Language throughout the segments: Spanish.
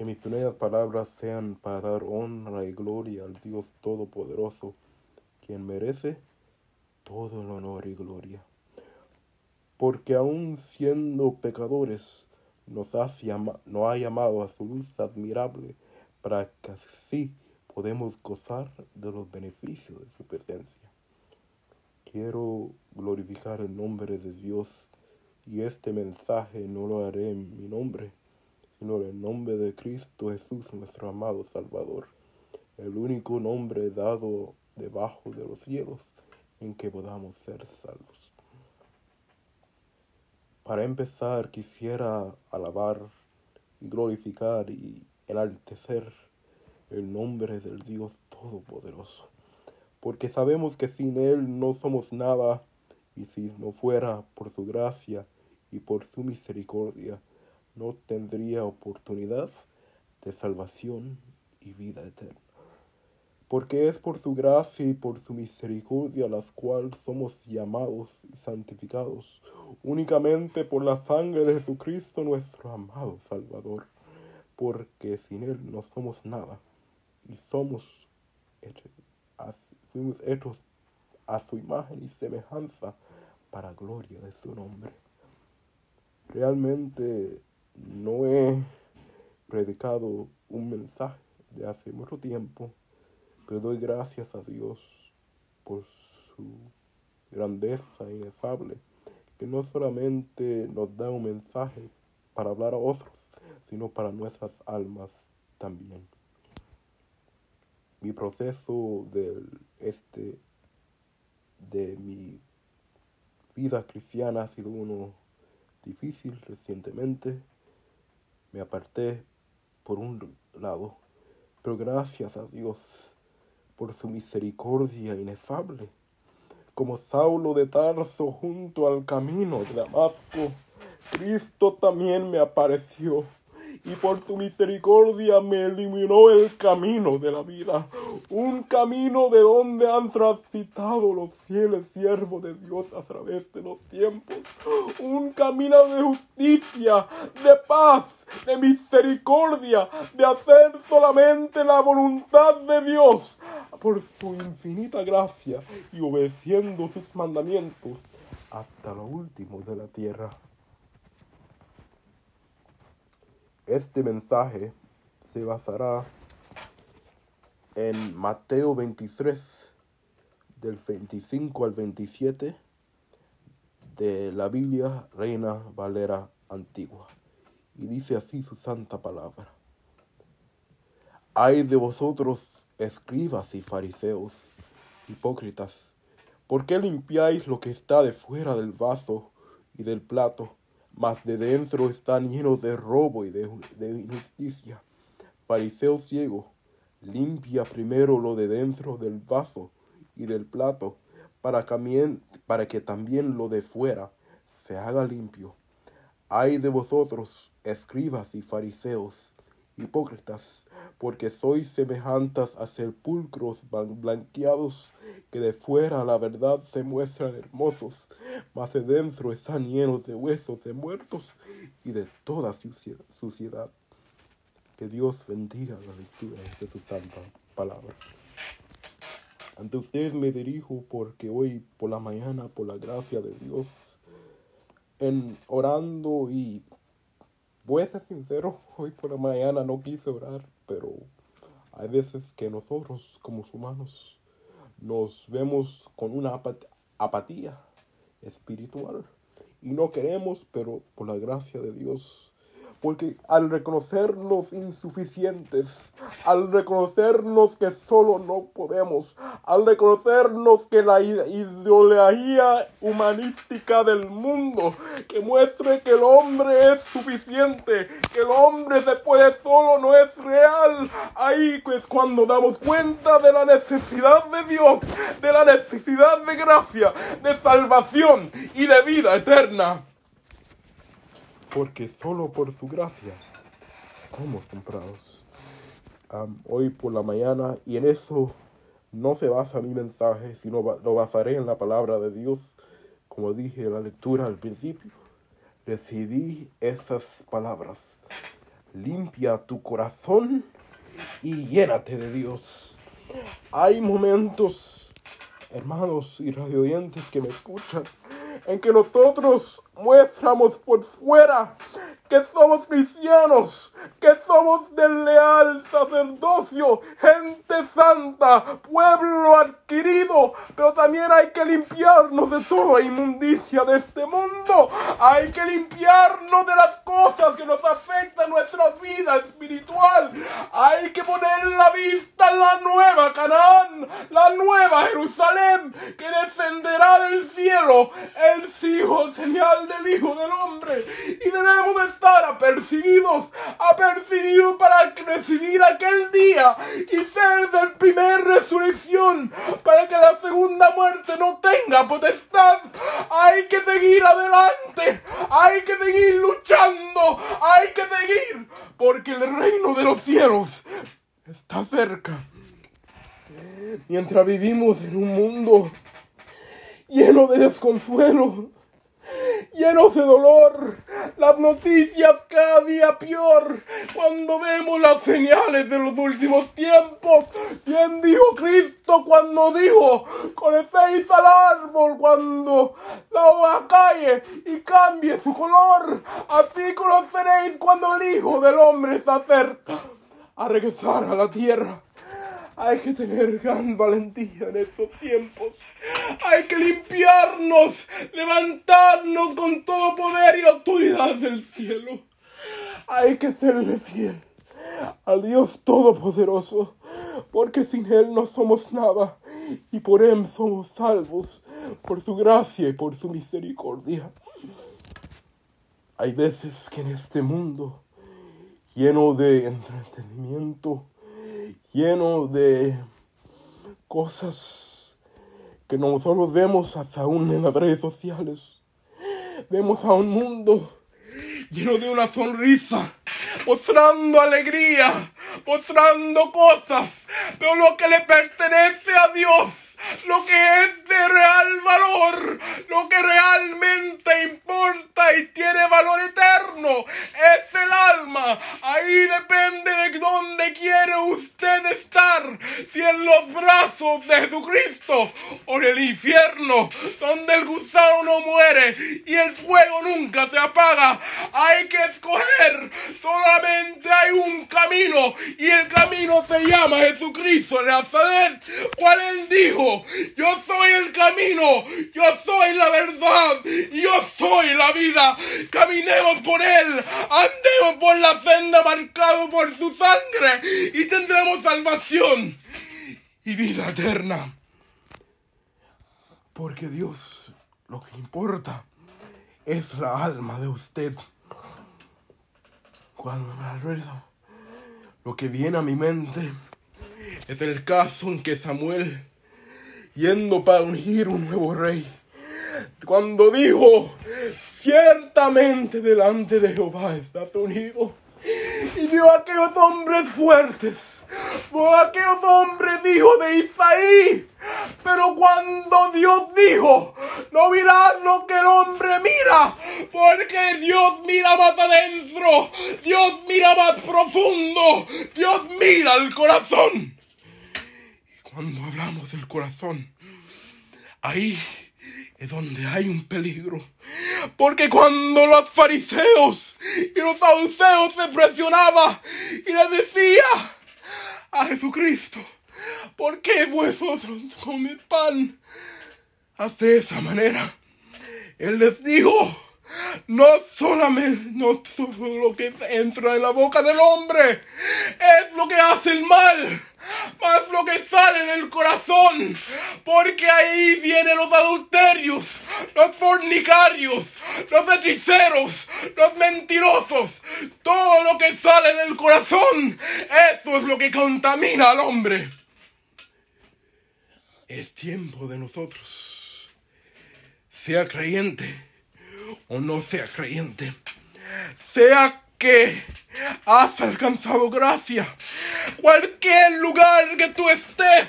Que mis primeras palabras sean para dar honra y gloria al Dios Todopoderoso, quien merece todo el honor y gloria. Porque aun siendo pecadores, nos, ha llamado a su luz admirable para que así podemos gozar de los beneficios de su presencia. Quiero glorificar el nombre de Dios y este mensaje no lo haré en mi nombre, sino en el nombre de Cristo Jesús, nuestro amado Salvador, el único nombre dado debajo de los cielos en que podamos ser salvos. Para empezar, quisiera alabar y glorificar y enaltecer el nombre del Dios Todopoderoso, porque sabemos que sin Él no somos nada, y si no fuera por su gracia y por su misericordia, no tendría oportunidad de salvación y vida eterna. Porque es por su gracia y por su misericordia las cuales somos llamados y santificados, únicamente por la sangre de Jesucristo nuestro amado Salvador, porque sin Él no somos nada, y somos fuimos hechos a su imagen y semejanza para gloria de su nombre. Realmente no he predicado un mensaje de hace mucho tiempo pero doy gracias a Dios por su grandeza inefable, que no solamente nos da un mensaje para hablar a otros, sino para nuestras almas también. Mi proceso de, este, de mi vida cristiana ha sido uno difícil recientemente. Me aparté por un lado, pero gracias a Dios por su misericordia inefable. Como Saulo de Tarso junto al camino de Damasco, Cristo también me apareció y por su misericordia me eliminó el camino de la vida, un camino de donde han transitado los fieles siervos de Dios a través de los tiempos, un camino de justicia, de paz, de misericordia, de hacer solamente la voluntad de Dios, por su infinita gracia y obedeciendo sus mandamientos hasta lo último de la tierra. Este mensaje se basará en Mateo 23, del 25 al 27 de la Biblia Reina Valera Antigua. Y dice así su santa palabra. Hay de vosotros escribas y fariseos, hipócritas, ¿por qué limpiáis lo que está de fuera del vaso y del plato, mas de dentro están llenos de robo y de, injusticia? Fariseo ciego, limpia primero lo de dentro del vaso y del plato, para, para que también lo de fuera se haga limpio. Ay de vosotros, escribas y fariseos, hipócritas, porque sois semejantes a sepulcros blanqueados, que de fuera la verdad se muestran hermosos, mas de dentro están llenos de huesos de muertos y de toda suciedad. Que Dios bendiga la lectura de su santa palabra. Ante ustedes me dirijo porque hoy por la mañana, por la gracia de Dios, en orando y voy a ser sincero, hoy por la mañana no quise orar, pero hay veces que nosotros como humanos nos vemos con una apatía espiritual. Y no queremos, pero por la gracia de Dios porque al reconocernos insuficientes, al reconocernos que solo no podemos, al reconocernos que la ideología humanística del mundo que muestre que el hombre es suficiente, que el hombre se puede solo no es real, ahí es cuando damos cuenta de la necesidad de Dios, de la necesidad de gracia, de salvación y de vida eterna porque solo por su gracia somos comprados. hoy por la mañana, y en eso no se basa mi mensaje, sino lo basaré en la palabra de Dios, como dije en la lectura al principio. Decidí esas palabras. limpia tu corazón y llénate de Dios. Hay momentos, hermanos y radioyentes que me escuchan, en que nosotros muestramos por fuera que somos cristianos, que somos del leal sacerdocio, gente santa, pueblo adquirido, pero también hay que limpiarnos de toda inmundicia de este mundo. Hay que limpiarnos de las cosas que nos afectan nuestra vida espiritual. Hay que poner la la nueva Jerusalén, que descenderá del cielo, el Hijo, señal del Hijo del Hombre. Y debemos de estar apercibidos, apercibidos para recibir aquel día y ser del primer resurrección, para que la segunda muerte no tenga potestad. Hay que seguir adelante, hay que seguir luchando, hay que seguir, porque el reino de los cielos está cerca. Mientras vivimos en un mundo lleno de desconsuelo, llenos de dolor, las noticias cada día peor, cuando vemos las señales de los últimos tiempos. Bien dijo Cristo cuando dijo, conocéis al árbol cuando la hoja cae y cambie su color, así conoceréis cuando el Hijo del Hombre se acerca a regresar a la tierra. Hay que tener gran valentía en estos tiempos. Hay que limpiarnos, levantarnos con todo poder y autoridad del cielo. Hay que serle fiel al Dios Todopoderoso, porque sin Él no somos nada y por Él somos salvos, por su gracia y por su misericordia. Hay veces que en este mundo, lleno de entretenimiento, lleno de cosas que nosotros vemos hasta aún en las redes sociales. Vemos a un mundo lleno de una sonrisa, mostrando alegría, mostrando cosas, pero lo que le pertenece a Dios, lo que es de real valor, lo que realmente importa y tiene valor eterno, es el alma. Ahí depende de dónde quiere usted estar, si en los brazos de Jesucristo o en el infierno, donde el gusano no muere y el fuego nunca se apaga. Hay que escoger, solamente hay un camino y el camino se llama Jesucristo Nazaret, cual él dijo, yo soy camino, yo soy la verdad, yo soy la vida. Caminemos por él, andemos por la senda marcado por su sangre y tendremos salvación y vida eterna. Porque Dios lo que importa es la alma de usted. Cuando me acuerdo, lo que viene a mi mente es el caso en que Samuel, yendo para ungir un nuevo rey, cuando dijo, ciertamente delante de Jehová estás unido, y vio a aquellos hombres fuertes, vio a aquellos hombres hijos de Isaí, pero cuando Dios dijo, no mirad lo que el hombre mira, porque Dios mira más adentro, Dios mira más profundo, Dios mira el corazón. Cuando hablamos del corazón, ahí es donde hay un peligro. Porque cuando los fariseos y los saduceos se presionaban y les decía a Jesucristo, ¿por qué vosotros comed pan? de esa manera. Él les dijo, no solamente no solo lo que entra en la boca del hombre es lo que hace el mal, más lo que sale del corazón, porque ahí vienen los adulterios, los fornicarios, los hechiceros, los mentirosos, todo lo que sale del corazón, eso es lo que contamina al hombre. Es tiempo de nosotros, sea creyente o no sea creyente, sea que has alcanzado gracia, cualquier lugar que tú estés,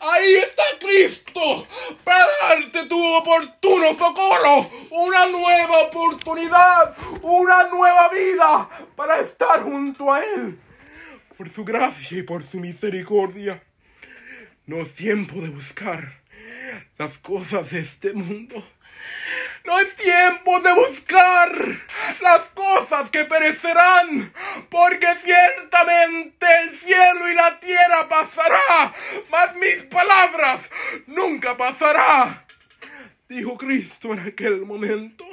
Ahí está Cristo para darte tu oportuno socorro, una nueva oportunidad, una nueva vida para estar junto a Él. Por su gracia y por su misericordia. No es tiempo de buscar las cosas de este mundo. No es tiempo de buscar las cosas que perecerán, porque ciertamente el cielo y la tierra pasará, mas mis palabras nunca pasará. Dijo Cristo en aquel momento.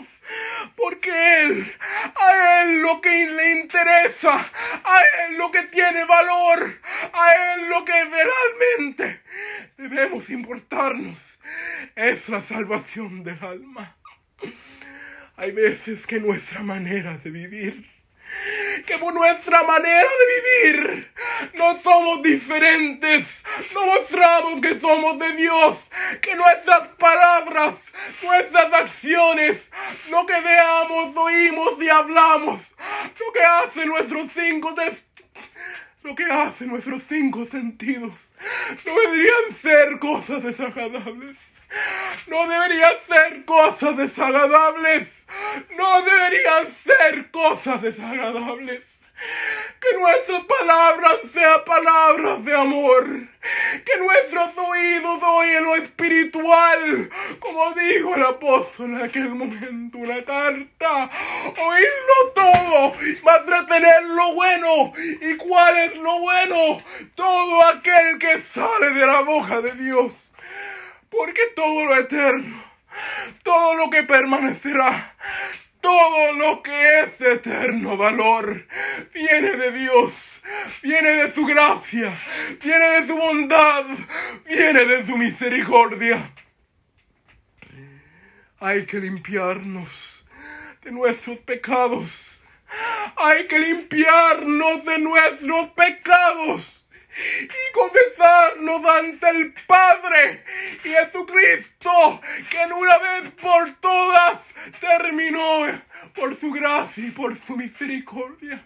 Porque Él, a Él lo que le interesa, a Él lo que tiene valor, a Él lo que realmente debemos importarnos es la salvación del alma. Hay veces que nuestra manera de vivir, que por nuestra manera de vivir, no somos diferentes, no mostramos que somos de Dios, que nuestras palabras, nuestras acciones, lo que veamos, oímos y hablamos, lo que hacen nuestros cinco lo que hacen nuestros cinco sentidos, no deberían ser cosas desagradables. No deberían ser cosas desagradables. No deberían ser cosas desagradables. Que nuestras palabras sean palabras de amor. Que nuestros oídos oyen lo espiritual. Como dijo el apóstol en aquel momento, una carta. Oírlo todo, más retener lo bueno. ¿Y cuál es lo bueno? Todo aquel que sale de la boca de Dios. Porque todo lo eterno, todo lo que permanecerá, todo lo que es eterno valor viene de Dios, viene de su gracia, viene de su bondad, viene de su misericordia. Hay que limpiarnos de nuestros pecados. Hay que limpiarnos de nuestros pecados y confesarnos ante el Padre y Jesucristo, que en una vez por todas terminó por su gracia y por su misericordia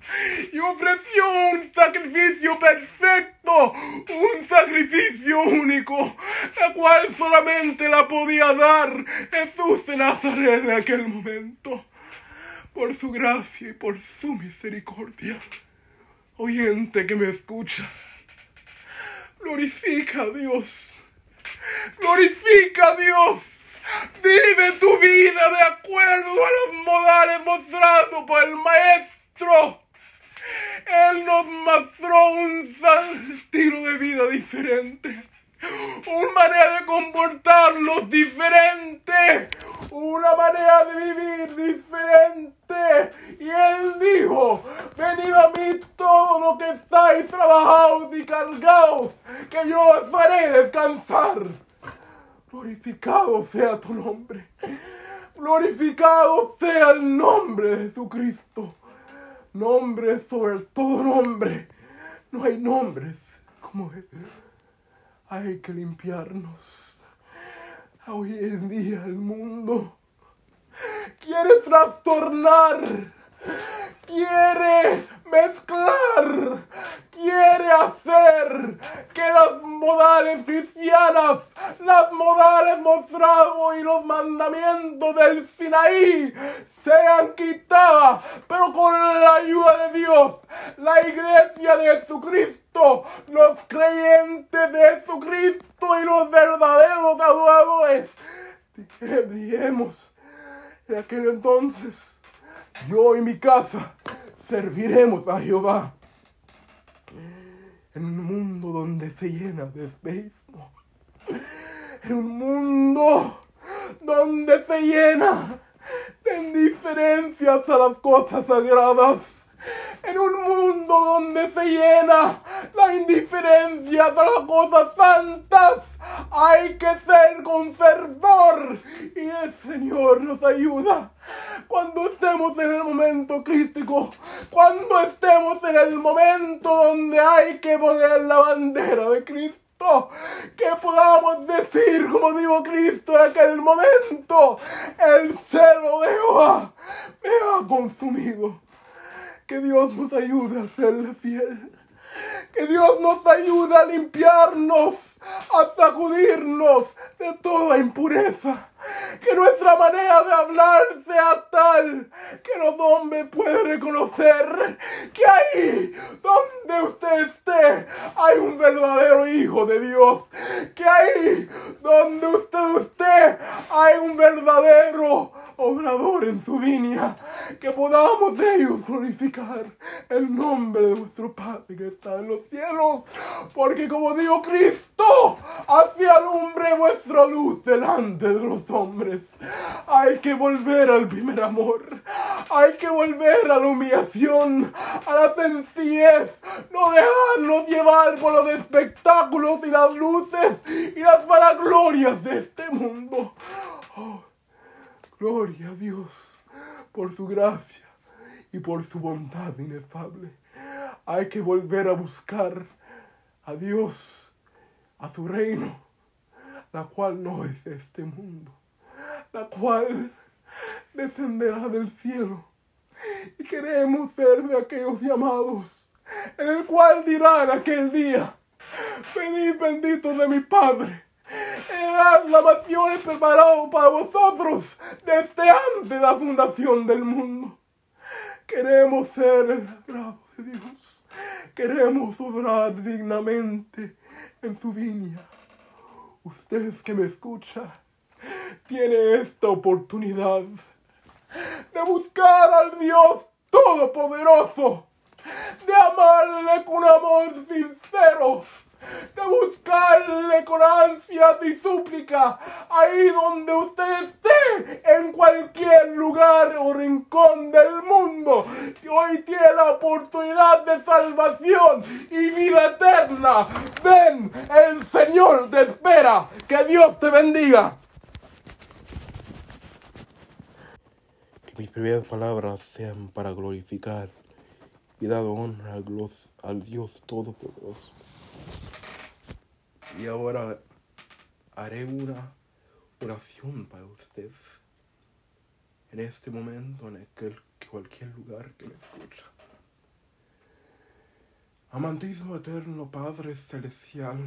y ofreció un sacrificio perfecto, un sacrificio único, la cual solamente la podía dar Jesús de Nazaret en aquel momento, por su gracia y por su misericordia. Oyente que me escucha, Glorifica a Dios. Glorifica a Dios. Vive tu vida de acuerdo a los modales mostrados por el Maestro. Él nos mostró un estilo de vida diferente. Una manera de comportarnos diferente. Una manera de vivir diferente. Y Él dijo, venid a mí todos los que estáis trabajados y cargados, que yo os haré descansar. Glorificado sea tu nombre. Glorificado sea el nombre de Jesucristo. Nombre sobre todo nombre. No hay nombres como Él. Hay que limpiarnos. Hoy en día el mundo quiere trastornar, quiere mezclar, quiere hacer que las modales cristianas, las modales mostrados y los mandamientos del Sinaí sean quitadas, pero con la ayuda de Dios, la iglesia de Jesucristo, los creyentes de Jesucristo y los verdaderos adoradores, dijimos en aquel entonces, yo y mi casa serviremos a Jehová. En un mundo donde se llena de especismo. En un mundo donde se llena de indiferencias a las cosas sagradas en un mundo donde se llena la indiferencia de las cosas santas, hay que ser con fervor y el Señor nos ayuda. Cuando estemos en el momento crítico, cuando estemos en el momento donde hay que poner la bandera de Cristo, que podamos decir, como dijo Cristo en aquel momento, el celo de Jehová me ha consumido. Que Dios nos ayude a serle fiel. Que Dios nos ayude a limpiarnos, a sacudirnos de toda impureza. Que nuestra manera de hablar sea tal que los hombres puedan reconocer que ahí donde usted esté hay un verdadero hijo de Dios. Que ahí donde usted esté hay un verdadero obrador en su viña, que podamos de ellos glorificar el nombre de nuestro Padre que está en los cielos, porque como dijo Cristo, así alumbre vuestra luz delante de los hombres. Hay que volver al primer amor, hay que volver a la humillación, a la sencillez, no dejarnos llevar por los espectáculos y las luces y las vanaglorias de este mundo. Oh, Gloria a Dios por su gracia y por su bondad inefable. Hay que volver a buscar a Dios, a su reino, la cual no es de este mundo, la cual descenderá del cielo. Y queremos ser de aquellos llamados, en el cual dirán aquel día, venid benditos de mi Padre la nación es preparado para vosotros desde antes la fundación del mundo. Queremos ser el agrado de Dios. Queremos obrar dignamente en su viña. Usted que me escucha, tiene esta oportunidad de buscar al Dios Todopoderoso, de amarle con amor sincero de buscarle con ansias y súplica ahí donde usted esté, en cualquier lugar o rincón del mundo. Hoy tiene la oportunidad de salvación y vida eterna. Ven, el Señor te espera. Que Dios te bendiga. Que mis primeras palabras sean para glorificar y dar honra al Dios Todopoderoso. Y ahora haré una oración para usted en este momento, en aquel, cualquier lugar que me escucha. Amantísimo eterno Padre Celestial,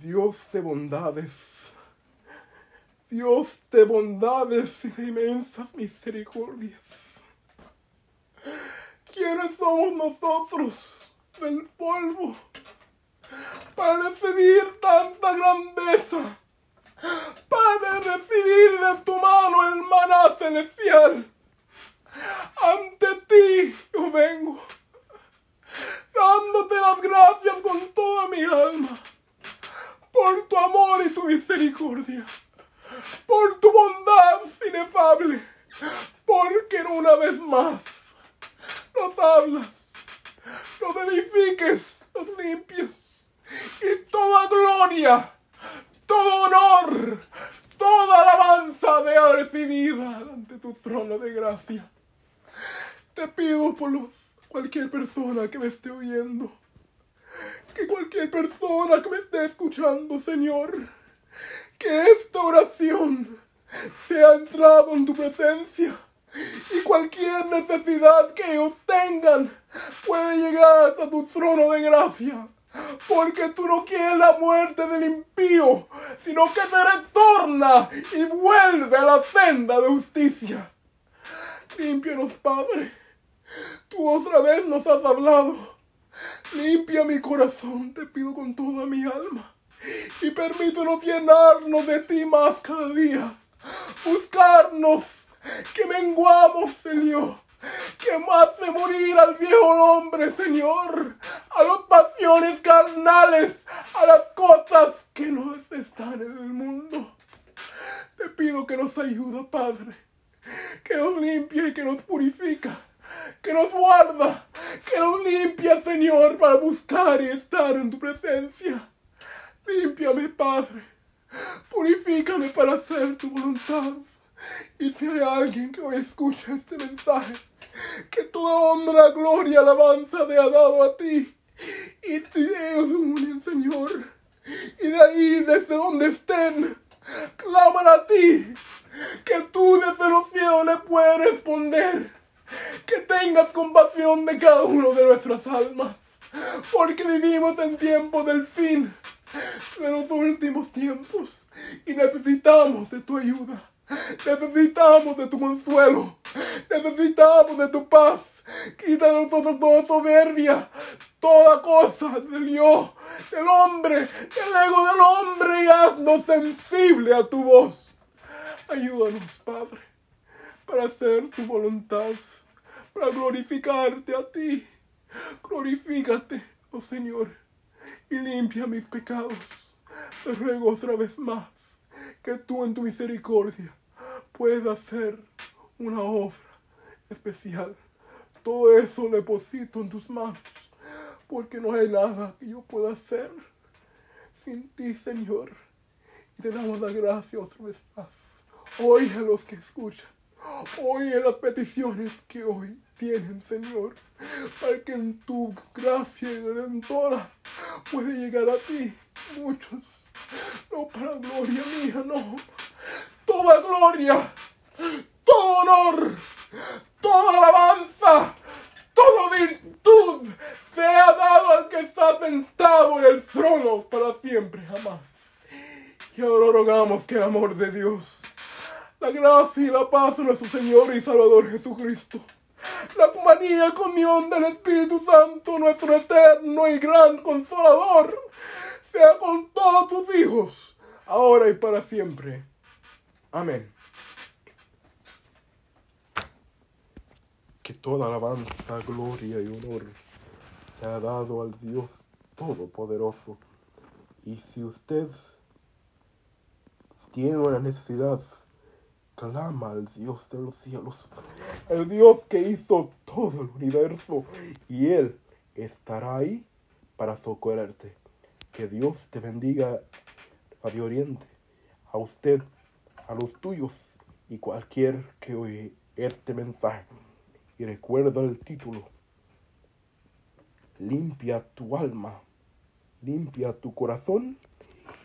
Dios de bondades, Dios de bondades y de inmensas misericordias. ¿Quiénes somos nosotros del polvo? para recibir tanta grandeza, para recibir de tu mano el maná celestial. Ante ti yo vengo, dándote las gracias con toda mi alma, por tu amor y tu misericordia, por tu bondad inefable, porque una vez más nos hablas, nos edifiques, nos limpies y toda gloria, todo honor, toda alabanza de recibida ante tu trono de gracia. Te pido por los, cualquier persona que me esté oyendo, que cualquier persona que me esté escuchando, Señor, que esta oración sea entrado en tu presencia y cualquier necesidad que ellos tengan puede llegar hasta tu trono de gracia porque tú no quieres la muerte del impío, sino que te retorna y vuelve a la senda de justicia. Límpianos, Padre. Tú otra vez nos has hablado. Limpia mi corazón, te pido con toda mi alma. Y permítenos llenarnos de ti más cada día. Buscarnos, que menguamos, Señor que hace morir al viejo hombre, Señor, a las pasiones carnales, a las cosas que no están en el mundo. Te pido que nos ayude, Padre, que nos limpie y que nos purifica, que nos guarda, que nos limpia, Señor, para buscar y estar en tu presencia. Límpiame, Padre, purifícame para hacer tu voluntad. Y si hay alguien que hoy escucha este mensaje, que toda honra, gloria, alabanza te ha dado a ti. Y si ellos unen, Señor, y de ahí, desde donde estén, claman a ti, que tú desde los cielos les puedes responder, que tengas compasión de cada uno de nuestras almas. porque vivimos en tiempos del fin, de los últimos tiempos, y necesitamos de tu ayuda. Necesitamos de tu consuelo. Necesitamos de tu paz. Quita de nosotros toda soberbia, toda cosa del yo, del hombre, del ego del hombre y haznos sensible a tu voz. Ayúdanos, Padre, para hacer tu voluntad, para glorificarte a ti. Glorifícate, oh Señor, y limpia mis pecados. Te ruego otra vez más que tú en tu misericordia puedas hacer una obra especial. Todo eso lo deposito en tus manos, porque no hay nada que yo pueda hacer sin ti, Señor. Y te damos la gracia otra vez más. Hoy a los que escuchan, hoy en las peticiones que hoy tienen, Señor, para que en tu gracia y redentora puede llegar a ti muchos. No para gloria mía, no. Toda gloria, todo honor, toda alabanza, toda virtud sea dado al que está sentado en el trono para siempre, jamás. Y ahora rogamos que el amor de Dios, la gracia y la paz de nuestro Señor y Salvador Jesucristo, la humanidad comunión del Espíritu Santo, nuestro eterno y gran consolador, sea con todos tus hijos, ahora y para siempre. Amén. Que toda alabanza, gloria y honor sea dado al Dios Todopoderoso. Y si usted tiene una necesidad, clama al Dios de los cielos, el Dios que hizo todo el universo, y Él estará ahí para socorrerte. Que Dios te bendiga de Oriente, a usted, a los tuyos y cualquier que oye este mensaje. Y recuerda el título. Limpia tu alma, limpia tu corazón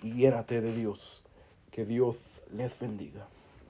y llénate de Dios. Que Dios les bendiga.